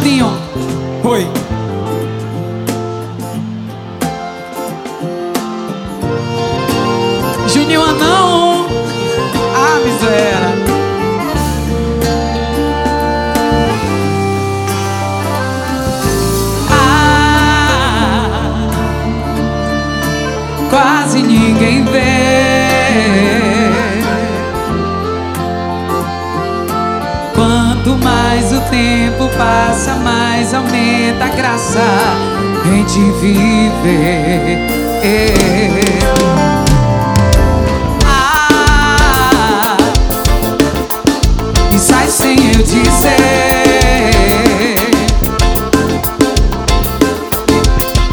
Ronaldinho. Oi. Juninho Anão. Ah, miséria. Ah, quase ninguém vê. Tempo passa, mais aumenta a graça em te viver. Ah, e sai sem eu dizer.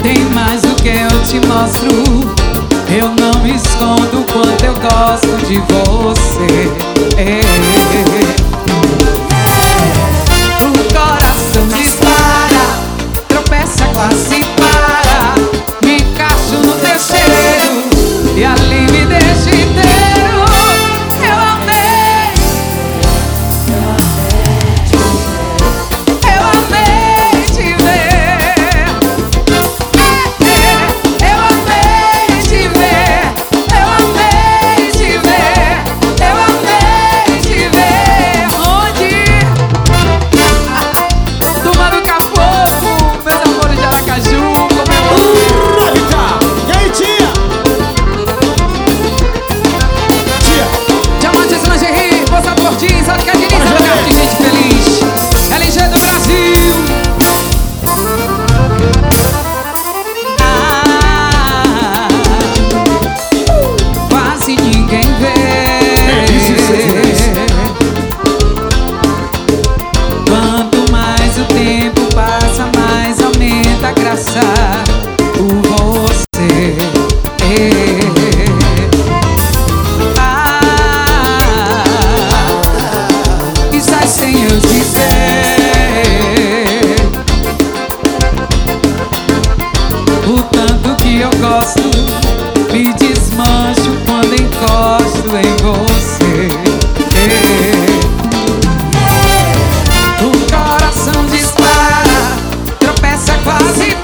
Tem mais do que eu te mostro. Eu não escondo o quanto eu gosto de você. gosto, me desmancho quando encosto em você. O coração dispara, tropeça quase